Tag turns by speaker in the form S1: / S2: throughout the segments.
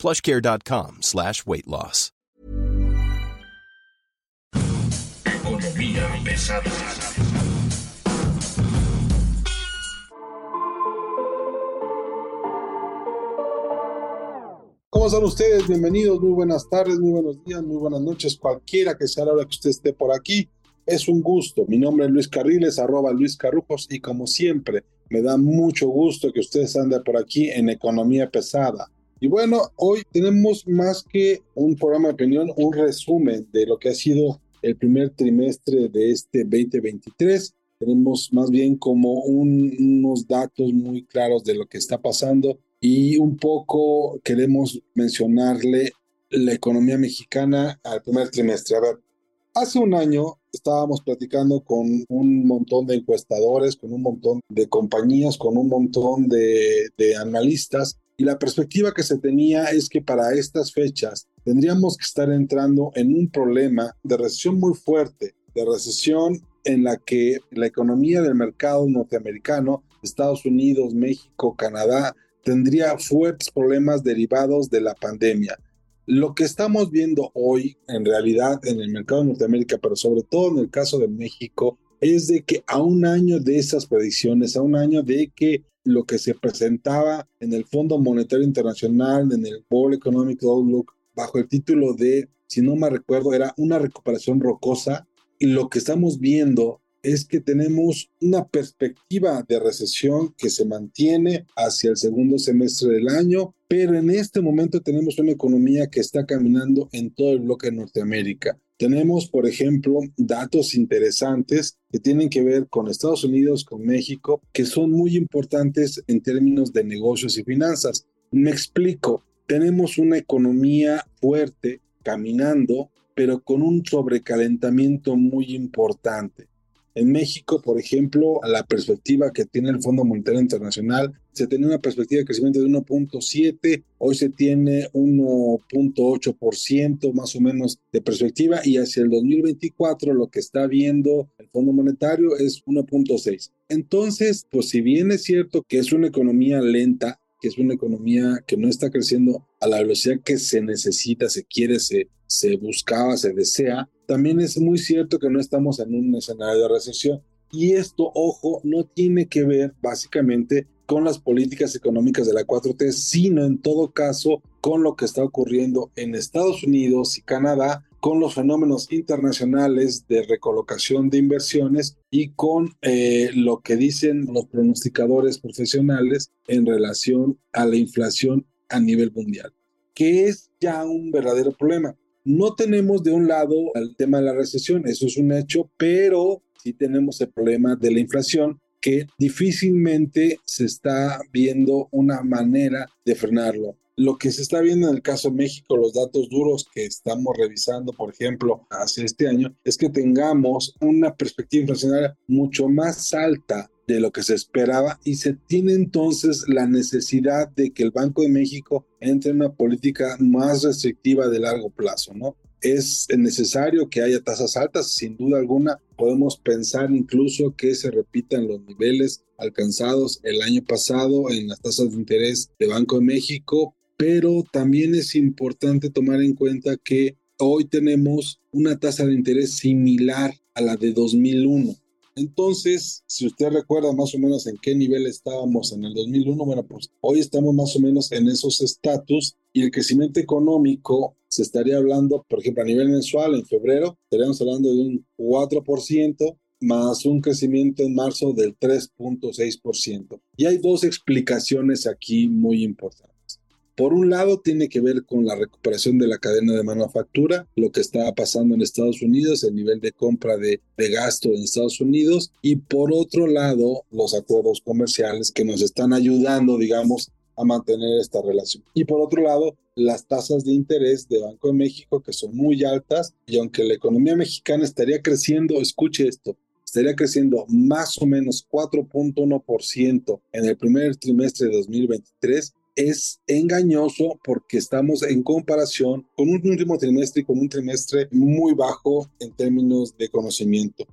S1: plushcare.com slash weight loss.
S2: Economía pesada.
S3: ¿Cómo están ustedes? Bienvenidos, muy buenas tardes, muy buenos días, muy buenas noches, cualquiera que sea la hora que usted esté por aquí. Es un gusto. Mi nombre es Luis Carriles, arroba Luis Carrujos, y como siempre, me da mucho gusto que ustedes anden por aquí en Economía Pesada. Y bueno, hoy tenemos más que un programa de opinión, un resumen de lo que ha sido el primer trimestre de este 2023. Tenemos más bien como un- unos datos muy claros de lo que está pasando y un poco queremos mencionarle la economía mexicana al primer trimestre. A ver, hace un año estábamos platicando con un montón de encuestadores, con un montón de compañías, con un montón de analistas y la perspectiva que se tenía es que para estas fechas tendríamos que estar entrando en un problema de recesión muy fuerte, de recesión en la que la economía del mercado norteamericano, Estados Unidos, México, Canadá, tendría fuertes problemas derivados de la pandemia. Lo que estamos viendo hoy, en realidad, en el mercado de Norteamérica, pero sobre todo en el caso de México, es de que a un año de esas predicciones, a un año de que lo que se presentaba en el Fondo Monetario Internacional, en el World Economic Outlook, bajo el título de, si no me recuerdo, era una recuperación rocosa, y lo que estamos viendo es que tenemos una perspectiva de recesión que se mantiene hacia el segundo semestre del año, pero en este momento tenemos una economía que está caminando en todo el bloque de Norteamérica. Tenemos, por ejemplo, datos interesantes que tienen que ver con Estados Unidos, con México, que son muy importantes en términos de negocios y finanzas. Me explico, tenemos una economía fuerte caminando, pero con un sobrecalentamiento muy importante. En México, por ejemplo, a la perspectiva que tiene el Fondo Monetario Internacional, se tenía una perspectiva de crecimiento de 1.7, hoy se tiene 1.8% más o menos de perspectiva y hacia el 2024 lo que está viendo el Fondo Monetario es 1.6. Entonces, pues si bien es cierto que es una economía lenta, que es una economía que no está creciendo a la velocidad que se necesita, se quiere, se, se buscaba, se desea, también es muy cierto que no estamos en un escenario de recesión. Y esto, ojo, no tiene que ver básicamente con las políticas económicas de la 4T, sino en todo caso con lo que está ocurriendo en Estados Unidos y Canadá, con los fenómenos internacionales de recolocación de inversiones y con eh, lo que dicen los pronosticadores profesionales en relación a la inflación a nivel mundial, que es ya un verdadero problema. No tenemos de un lado el tema de la recesión, eso es un hecho, pero sí tenemos el problema de la inflación que difícilmente se está viendo una manera de frenarlo. Lo que se está viendo en el caso de México, los datos duros que estamos revisando, por ejemplo, hace este año, es que tengamos una perspectiva inflacionaria mucho más alta de lo que se esperaba y se tiene entonces la necesidad de que el Banco de México entre en una política más restrictiva de largo plazo, ¿no? Es necesario que haya tasas altas, sin duda alguna. Podemos pensar incluso que se repitan los niveles alcanzados el año pasado en las tasas de interés de Banco de México, pero también es importante tomar en cuenta que hoy tenemos una tasa de interés similar a la de 2001. Entonces, si usted recuerda más o menos en qué nivel estábamos en el 2001, bueno, pues hoy estamos más o menos en esos estatus y el crecimiento económico se estaría hablando, por ejemplo, a nivel mensual, en febrero, estaríamos hablando de un 4%, más un crecimiento en marzo del 3.6%. Y hay dos explicaciones aquí muy importantes. Por un lado, tiene que ver con la recuperación de la cadena de manufactura, lo que estaba pasando en Estados Unidos, el nivel de compra de, de, gasto en Estados Unidos, y por otro lado, los acuerdos comerciales que nos están ayudando, digamos, a mantener esta relación. Y por otro lado, las tasas de interés de Banco de México, que son muy altas, y aunque la economía mexicana estaría creciendo, escuche esto, estaría creciendo más o menos 4.1% en el primer trimestre de 2023, es engañoso porque estamos en comparación con un último trimestre y con un trimestre muy bajo en términos de conocimiento.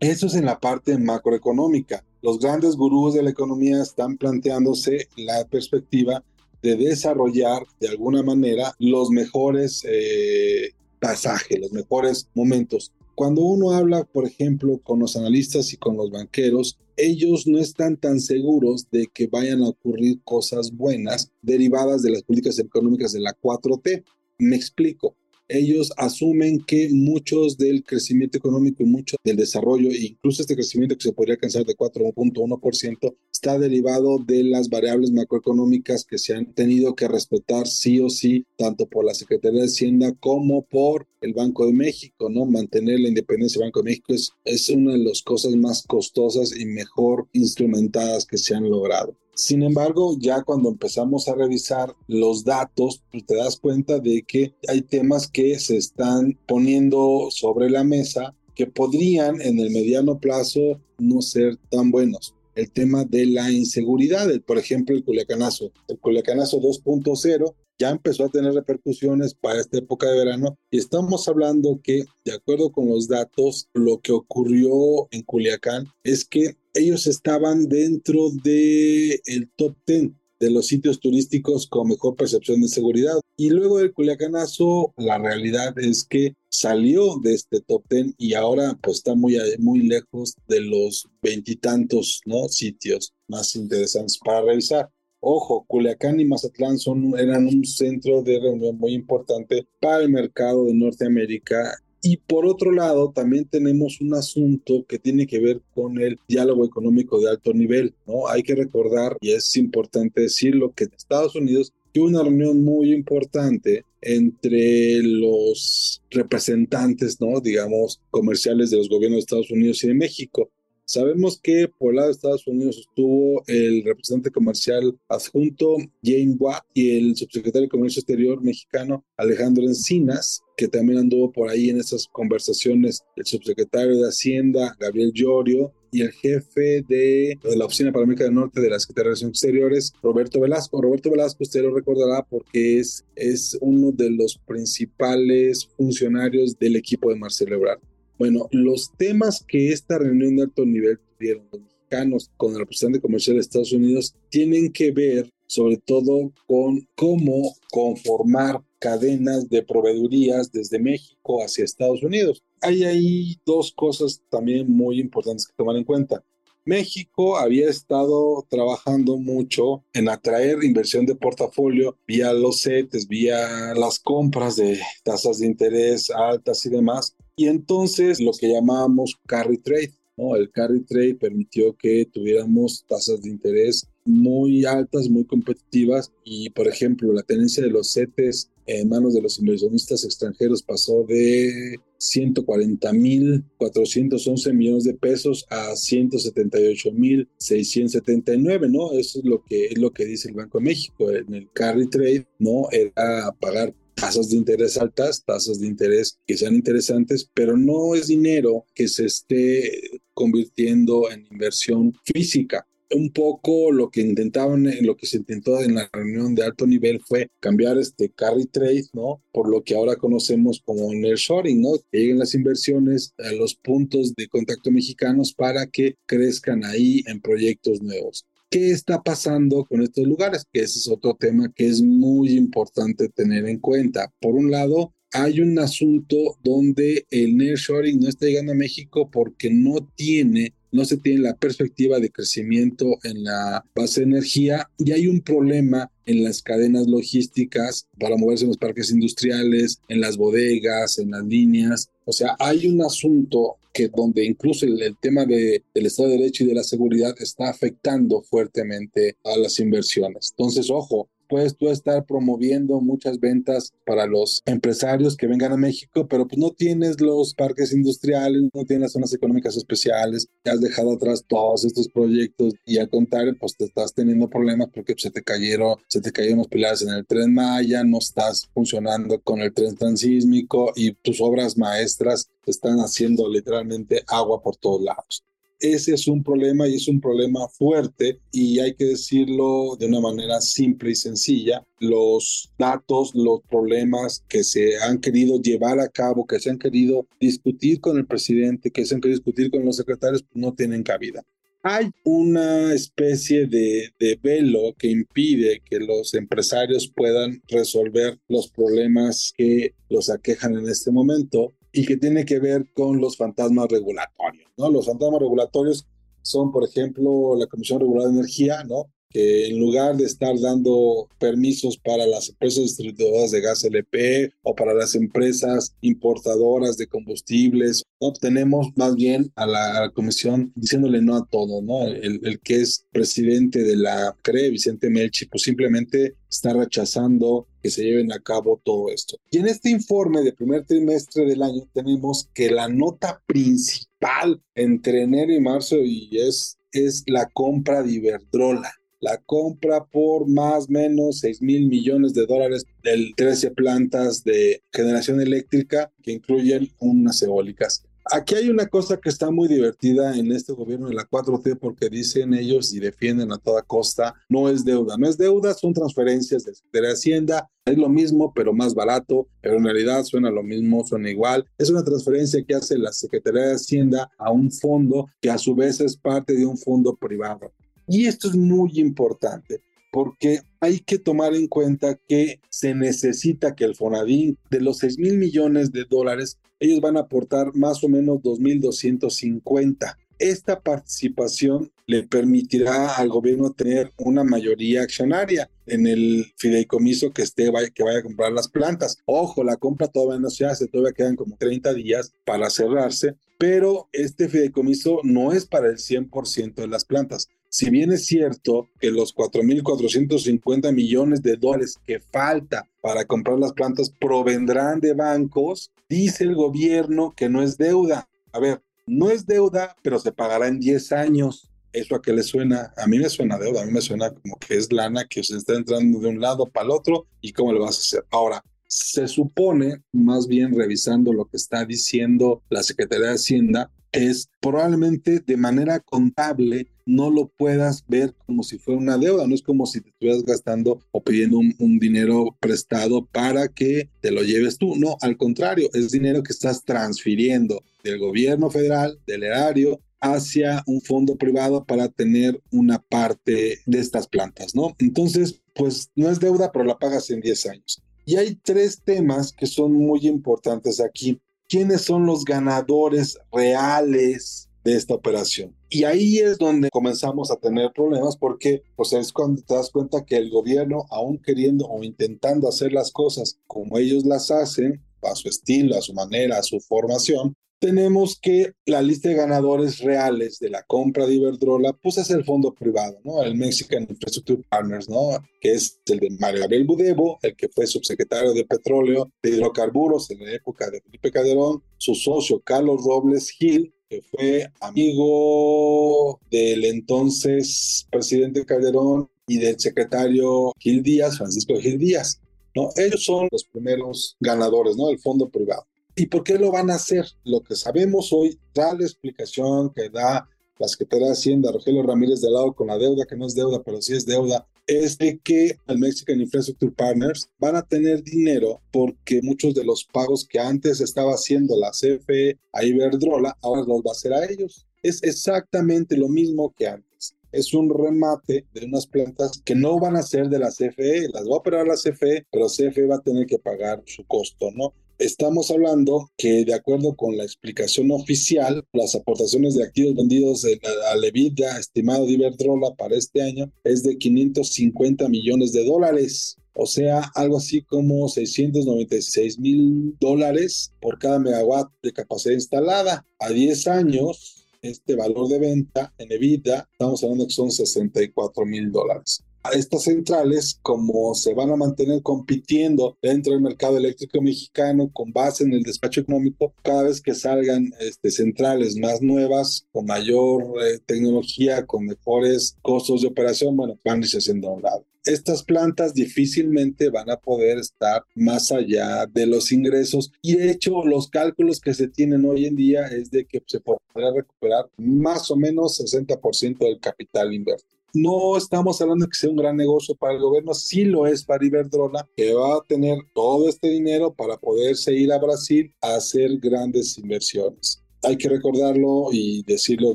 S3: Eso es en la parte macroeconómica. Los grandes gurús de la economía están planteándose la perspectiva de desarrollar de alguna manera los mejores eh, pasajes, los mejores momentos. Cuando uno habla, por ejemplo, con los analistas y con los banqueros, ellos no están tan seguros de que vayan a ocurrir cosas buenas derivadas de las políticas económicas de la 4T. Me explico ellos asumen que muchos del crecimiento económico y mucho del desarrollo, incluso este crecimiento que se podría alcanzar de 4.1%, está derivado de las variables macroeconómicas que se han tenido que respetar sí o sí, tanto por la Secretaría de Hacienda como por el Banco de México, ¿no? Mantener la independencia del Banco de México es, es una de las cosas más costosas y mejor instrumentadas que se han logrado. Sin embargo, ya cuando empezamos a revisar los datos, pues, te das cuenta de que hay temas que se están poniendo sobre la mesa que podrían en el mediano plazo no ser tan buenos. El tema de la inseguridad, por ejemplo, el Culiacanazo. El Culiacanazo 2.0 ya empezó a tener repercusiones para esta época de verano y estamos hablando que, de acuerdo con los datos, lo que ocurrió en Culiacán es que ellos estaban dentro del el top 10 de los sitios turísticos con mejor percepción de seguridad. Y luego del Culiacanazo, la realidad es que salió de este top 10 y ahora pues está muy, muy lejos de los veintitantos ¿no? sitios más interesantes para revisar. Ojo, Culiacán y Mazatlán son, eran un centro de reunión muy importante para el mercado de Norteamérica y por otro lado, también tenemos un asunto que tiene que ver con el diálogo económico de alto nivel, ¿no? Hay que recordar, y es importante decirlo, que Estados Unidos hubo una reunión muy importante entre los representantes, ¿no? Digamos, comerciales de los gobiernos de Estados Unidos y de México. Sabemos que por el lado de Estados Unidos estuvo el representante comercial adjunto Jane Watt y el subsecretario de Comercio Exterior mexicano Alejandro Encinas, que también anduvo por ahí en esas conversaciones el subsecretario de Hacienda Gabriel Llorio y el jefe de, la Oficina para América del Norte de la Secretaría de Relaciones Exteriores, Roberto Velasco. Roberto Velasco usted lo recordará porque es, es uno de los principales funcionarios del equipo de Marcelo Ebrard. Bueno, los temas que esta reunión de alto nivel tuvieron los mexicanos con el representante comercial de Estados Unidos tienen que ver sobre todo con cómo conformar cadenas de proveedurías desde México hacia Estados Unidos. Hay ahí dos cosas también muy importantes que tomar en cuenta. México había estado trabajando mucho en atraer inversión de portafolio vía los CETES, vía las compras de tasas de interés altas y demás, y entonces lo que llamábamos carry trade, ¿no? El carry trade permitió que tuviéramos tasas de interés muy altas, muy competitivas y, por ejemplo, la tenencia de los CETES en manos de los inversionistas extranjeros pasó de 140.411 millones de pesos a 178.679, ¿no? Eso es lo que es lo que dice el Banco de México en el carry trade, ¿no? Era pagar tasas de interés altas, tasas de interés que sean interesantes, pero no es dinero que se esté convirtiendo en inversión física. Un poco lo que intentaban, lo que se intentó en la reunión de alto nivel fue cambiar este carry trade, ¿no? Por lo que ahora conocemos como nearshoring, ¿no? Que lleguen las inversiones a los puntos de contacto mexicanos para que crezcan ahí en proyectos nuevos. ¿Qué está pasando con estos lugares? Que ese es otro tema que es muy importante tener en cuenta. Por un lado, hay un asunto donde el nearshoring no está llegando a México porque no tiene no se tiene la perspectiva de crecimiento en la base de energía y hay un problema en las cadenas logísticas para moverse en los parques industriales, en las bodegas, en las líneas. O sea, hay un asunto que donde incluso el, tema de, del Estado de Derecho y de la seguridad está afectando fuertemente a las inversiones. Entonces, ojo, puedes tú estar promoviendo muchas ventas para los empresarios que vengan a México, pero pues no tienes los parques industriales, no tienes las zonas económicas especiales, has dejado atrás todos estos proyectos y al contrario, pues te estás teniendo problemas porque se te cayeron, se te cayeron los pilares en el tren Maya, no estás funcionando con el tren transísmico y tus obras maestras están haciendo literalmente agua por todos lados. Ese es un problema y es un problema fuerte y hay que decirlo de una manera simple y sencilla. Los datos, los problemas que se han querido llevar a cabo, que se han querido discutir con el presidente, que se han querido discutir con los secretarios, no tienen cabida hay una especie de, de, velo que impide que los empresarios puedan resolver los problemas que los aquejan en este momento y que tiene que ver con los fantasmas regulatorios, ¿no? Los fantasmas regulatorios son, por ejemplo, la Comisión Regular de Energía, ¿no? Que en lugar de estar dando permisos para las empresas distribuidoras de gas LP o para las empresas importadoras de combustibles, ¿no? tenemos más bien a la, comisión diciéndole no a todo, ¿no? El, el, que es presidente de la CRE, Vicente Melchi, pues simplemente está rechazando que se lleven a cabo todo esto. Y en este informe de primer trimestre del año tenemos que la nota principal entre enero y marzo y es, es la compra de Iberdrola la compra por más o menos 6 mil millones de dólares de 13 plantas de generación eléctrica que incluyen unas eólicas. Aquí hay una cosa que está muy divertida en este gobierno de la 4T porque dicen ellos y defienden a toda costa, no es deuda, no es deuda, son transferencias de, de Hacienda, es lo mismo pero más barato, pero en realidad suena lo mismo, suena igual. Es una transferencia que hace la Secretaría de Hacienda a un fondo que a su vez es parte de un fondo privado. Y esto es muy importante porque hay que tomar en cuenta que se necesita que el Fonadín, de los 6 mil millones de dólares, ellos van a aportar más o menos 2.250. Esta participación le permitirá al gobierno tener una mayoría accionaria en el fideicomiso que esté vaya, que vaya a comprar las plantas. Ojo, la compra todavía no se hace, todavía quedan como 30 días para cerrarse, pero este fideicomiso no es para el 100% de las plantas. Si bien es cierto que los 4.450 millones de dólares que falta para comprar las plantas provendrán de bancos, dice el gobierno que no es deuda. A ver, no es deuda, pero se pagará en 10 años. ¿Eso a qué le suena? A mí me suena deuda, a mí me suena como que es lana que se está entrando de un lado para el otro y cómo lo vas a hacer. Ahora, se supone, más bien revisando lo que está diciendo la Secretaría de Hacienda, es probablemente de manera contable no lo puedas ver como si fuera una deuda, no es como si te estuvieras gastando o pidiendo un, dinero prestado para que te lo lleves tú, no, al contrario, es dinero que estás transfiriendo del gobierno federal, del erario, hacia un fondo privado para tener una parte de estas plantas, ¿no? Entonces, pues no es deuda, pero la pagas en 10 años. Y hay tres temas que son muy importantes aquí quiénes son los ganadores reales de esta operación. Y ahí es donde comenzamos a tener problemas porque pues es cuando te das cuenta que el gobierno, aún queriendo o intentando hacer las cosas como ellos las hacen, a su estilo, a su manera, a su formación, tenemos que la lista de ganadores reales de la compra de Iberdrola, pues es el fondo privado, ¿no? El Mexican Infrastructure Partners, ¿no? Que es el de Mario Gabriel Budebo, el que fue subsecretario de Petróleo, de Hidrocarburos en la época de Felipe Calderón, su socio Carlos Robles Gil, que fue amigo del entonces presidente Calderón y del secretario Gil Díaz, Francisco Gil Díaz. ¿no? Ellos son los primeros ganadores, ¿no? El fondo privado. ¿Y por qué lo van a hacer? Lo que sabemos hoy, da la explicación que da la Secretaría de Hacienda, Rogelio Ramírez de lado con la deuda, que no es deuda, pero sí es deuda, es de que el Mexican Infrastructure Partners van a tener dinero porque muchos de los pagos que antes estaba haciendo la CFE a Iberdrola, ahora los va a hacer a ellos. Es exactamente lo mismo que antes. Es un remate de unas plantas que no van a ser de la CFE, las va a operar la CFE, pero CFE va a tener que pagar su costo, ¿no? Estamos hablando que de acuerdo con la explicación oficial, las aportaciones de activos vendidos a Levida estimado de Iberdrola para este año es de 550 millones de dólares. O sea, algo así como 696 mil dólares por cada megawatt de capacidad instalada. A 10 años, este valor de venta en EBITDA, estamos hablando que son 64 mil dólares. Estas centrales, como se van a mantener compitiendo dentro del mercado eléctrico mexicano con base en el despacho económico, cada vez que salgan este, centrales más nuevas, con mayor eh, tecnología, con mejores costos de operación, bueno, van a irse haciendo a un lado. Estas plantas difícilmente van a poder estar más allá de los ingresos y de hecho los cálculos que se tienen hoy en día es de que se podrá recuperar más o menos 60% del capital invertido no estamos hablando de que sea un gran negocio para el gobierno, sí lo es para Iberdrola, que va a tener todo este dinero para poderse ir a Brasil a hacer grandes inversiones. Hay que recordarlo y decirlo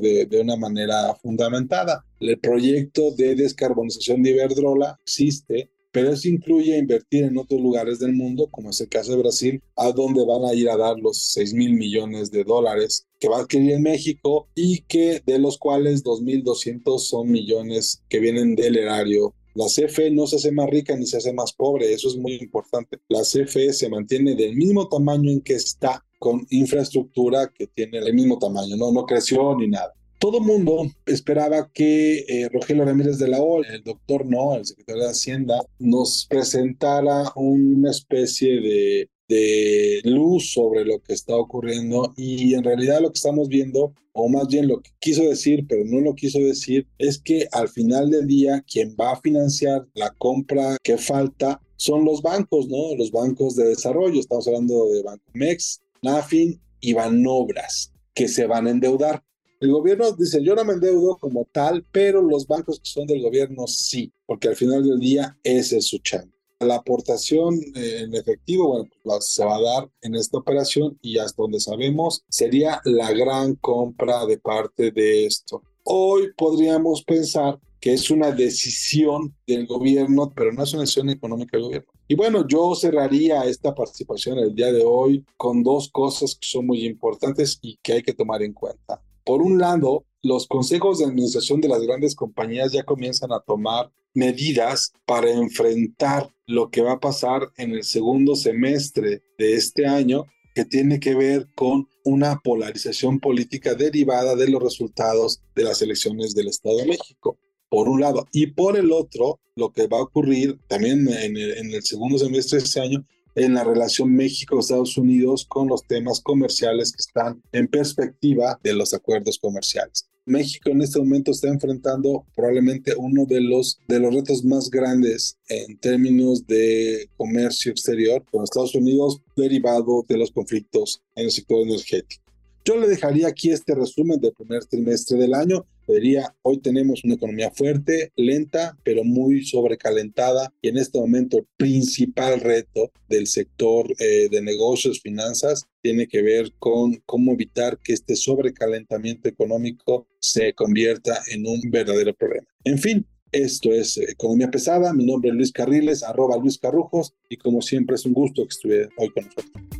S3: de, de una manera fundamentada. El proyecto de descarbonización de Iberdrola existe, pero eso incluye invertir en otros lugares del mundo, como es el caso de Brasil, a donde van a ir a dar los 6 mil millones de dólares que va a adquirir en México y que de los cuales 2.200 son millones que vienen del erario. La CFE no se hace más rica ni se hace más pobre, eso es muy importante. La CFE se mantiene del mismo tamaño en que está, con infraestructura que tiene el mismo tamaño, no, no creció ni nada todo mundo esperaba que eh, Rogelio Ramírez de la O, el doctor No, el secretario de Hacienda, nos presentara una especie de, de luz sobre lo que está ocurriendo y en realidad lo que estamos viendo, o más bien lo que quiso decir, pero no lo quiso decir, es que al final del día quien va a financiar la compra que falta son los bancos, ¿no? Los bancos de desarrollo. Estamos hablando de Bancomex, Nafin y Banobras, que se van a endeudar. El gobierno dice, yo no me endeudo como tal, pero los bancos que son del gobierno sí, porque al final del día ese es su chamba. La aportación eh, en efectivo, bueno, se va a dar en esta operación y hasta donde sabemos sería la gran compra de parte de esto. Hoy podríamos pensar que es una decisión del gobierno, pero no es una decisión económica del gobierno. Y bueno, yo cerraría esta participación el día de hoy con dos cosas que son muy importantes y que hay que tomar en cuenta. Por un lado, los consejos de administración de las grandes compañías ya comienzan a tomar medidas para enfrentar lo que va a pasar en el segundo semestre de este año, que tiene que ver con una polarización política derivada de los resultados de las elecciones del Estado de México, por un lado. Y por el otro, lo que va a ocurrir también en el, segundo semestre de este año en la relación México-Estados Unidos con los temas comerciales que están en perspectiva de los acuerdos comerciales. México en este momento está enfrentando probablemente uno de los, de los retos más grandes en términos de comercio exterior con Estados Unidos derivado de los conflictos en el sector energético. Yo le dejaría aquí este resumen del primer trimestre del año. Hoy tenemos una economía fuerte, lenta, pero muy sobrecalentada y en este momento el principal reto del sector eh, de negocios, finanzas, tiene que ver con cómo evitar que este sobrecalentamiento económico se convierta en un verdadero problema. En fin, esto es Economía Pesada. Mi nombre es Luis Carriles, arroba Luis Carrujos, y como siempre es un gusto que estuviera hoy con nosotros.